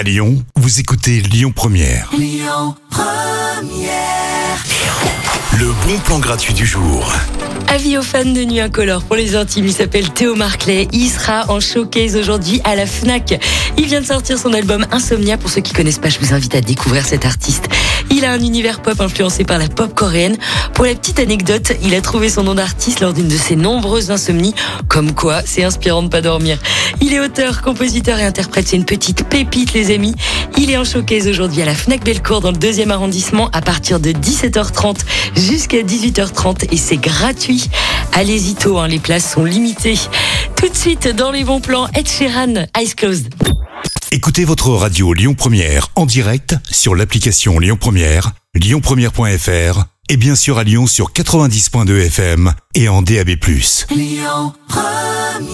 À Lyon, vous écoutez Lyon Première. Le bon plan gratuit du jour. Avis aux fans de Nuit Incolore pour les intimes, il s'appelle Théo Marclay. Il sera en showcase aujourd'hui à la FNAC. Il vient de sortir son album Insomnia. Pour ceux qui connaissent pas, je vous invite à découvrir cet artiste. Il a un univers pop influencé par la pop coréenne. Pour la petite anecdote, il a trouvé son nom d'artiste lors d'une de ses nombreuses insomnies. Comme quoi, c'est inspirant de pas dormir. Il est auteur, compositeur et interprète. C'est une petite pépite, les amis. Il est en showcase aujourd'hui à la FNAC Bellecour dans le deuxième arrondissement à partir de 17h30 jusqu'à 18h30 et c'est gratuit. Allez-y tôt, hein, les places sont limitées. Tout de suite, dans les bons plans, Ed Sheeran, Eyes Closed. Écoutez votre radio Lyon Première en direct sur l'application Lyon Première, lyonpremière.fr et bien sûr à Lyon sur 90.2 FM et en DAB+. Lyon Première